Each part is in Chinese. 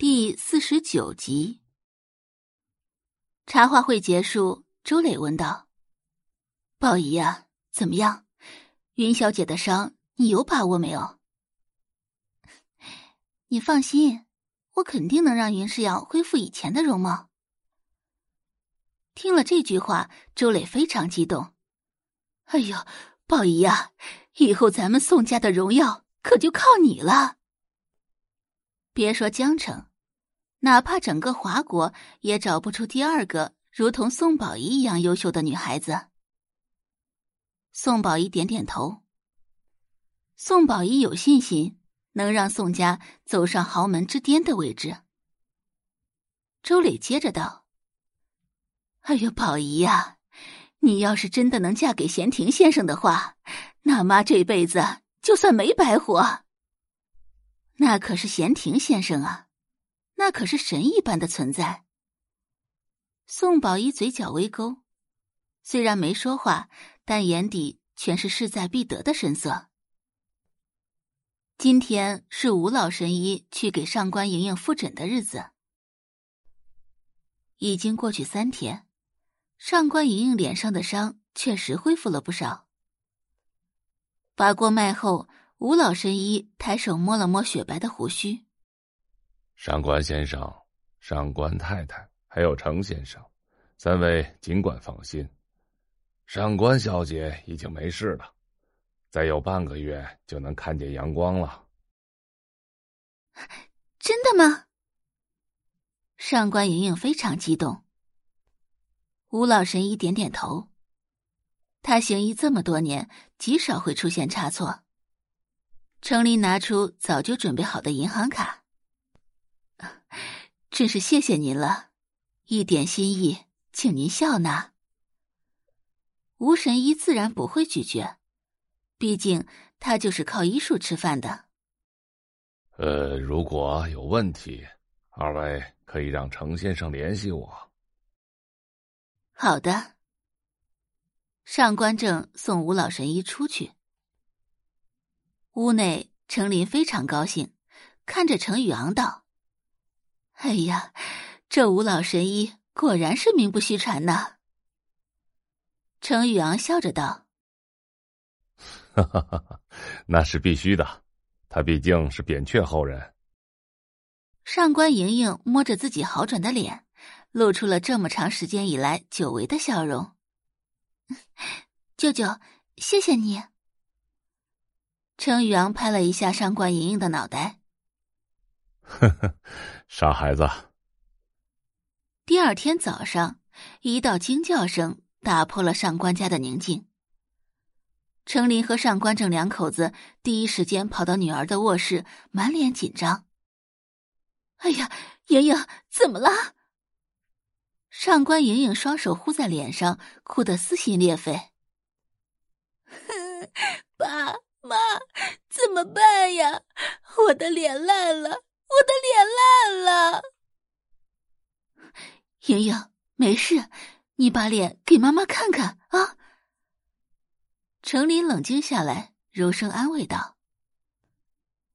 第四十九集，茶话会结束，周磊问道：“宝仪呀，怎么样？云小姐的伤，你有把握没有？”你放心，我肯定能让云世阳恢复以前的容貌。听了这句话，周磊非常激动。哎呦，宝仪呀，以后咱们宋家的荣耀可就靠你了。别说江城。哪怕整个华国也找不出第二个如同宋宝仪一样优秀的女孩子。宋宝仪点点头。宋宝仪有信心能让宋家走上豪门之巅的位置。周磊接着道：“哎呦，宝仪呀，你要是真的能嫁给贤庭先生的话，那妈这辈子就算没白活。那可是闲庭先生啊。”那可是神一般的存在。宋宝仪嘴角微勾，虽然没说话，但眼底全是势在必得的神色。今天是吴老神医去给上官莹莹复诊的日子，已经过去三天，上官莹莹脸上的伤确实恢复了不少。把过脉后，吴老神医抬手摸了摸雪白的胡须。上官先生、上官太太，还有程先生，三位尽管放心，上官小姐已经没事了，再有半个月就能看见阳光了。真的吗？上官莹莹非常激动。吴老神医点点头，他行医这么多年，极少会出现差错。程琳拿出早就准备好的银行卡。真是谢谢您了，一点心意，请您笑纳。吴神医自然不会拒绝，毕竟他就是靠医术吃饭的。呃，如果有问题，二位可以让程先生联系我。好的。上官正送吴老神医出去。屋内，程琳非常高兴，看着程宇昂道。哎呀，这吴老神医果然是名不虚传呐！程宇昂笑着道：“哈哈哈哈，那是必须的，他毕竟是扁鹊后人。”上官莹莹摸着自己好转的脸，露出了这么长时间以来久违的笑容。舅舅，谢谢你。程宇昂拍了一下上官莹莹的脑袋。呵呵，傻孩子。第二天早上，一道惊叫声打破了上官家的宁静。程琳和上官正两口子第一时间跑到女儿的卧室，满脸紧张。哎呀，莹莹，怎么了？上官莹莹双手呼在脸上，哭得撕心裂肺。爸妈，怎么办呀？我的脸烂了。我的脸烂了，莹莹，没事，你把脸给妈妈看看啊。程琳冷静下来，柔声安慰道。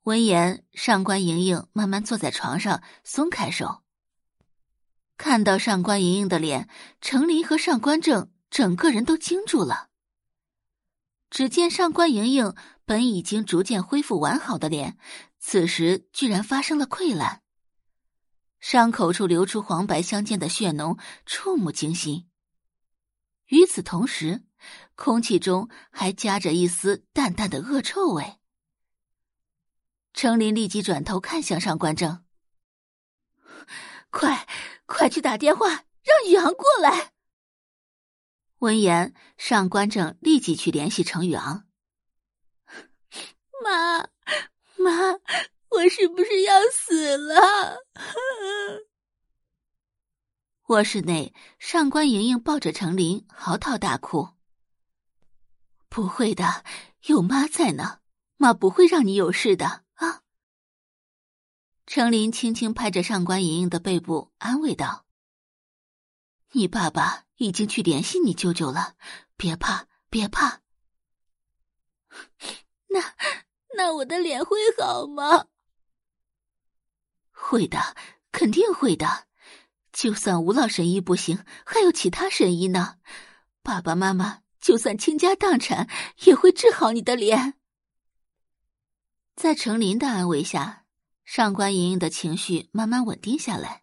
闻言，上官莹莹慢慢坐在床上，松开手。看到上官莹莹的脸，程琳和上官正整个人都惊住了。只见上官莹莹本已经逐渐恢复完好的脸。此时居然发生了溃烂，伤口处流出黄白相间的血脓，触目惊心。与此同时，空气中还夹着一丝淡淡的恶臭味。程琳立即转头看向上官正：“ 快，快去打电话让宇航过来。”闻言，上官正立即去联系程宇昂：“妈。”妈，我是不是要死了？卧室内，上官莹莹抱着程琳嚎啕大哭。不会的，有妈在呢，妈不会让你有事的啊。程琳轻轻拍着上官莹莹的背部，安慰道：“你爸爸已经去联系你舅舅了，别怕，别怕。那……”那我的脸会好吗？会的，肯定会的。就算吴老神医不行，还有其他神医呢。爸爸妈妈就算倾家荡产，也会治好你的脸。在程琳的安慰下，上官莹莹的情绪慢慢稳定下来。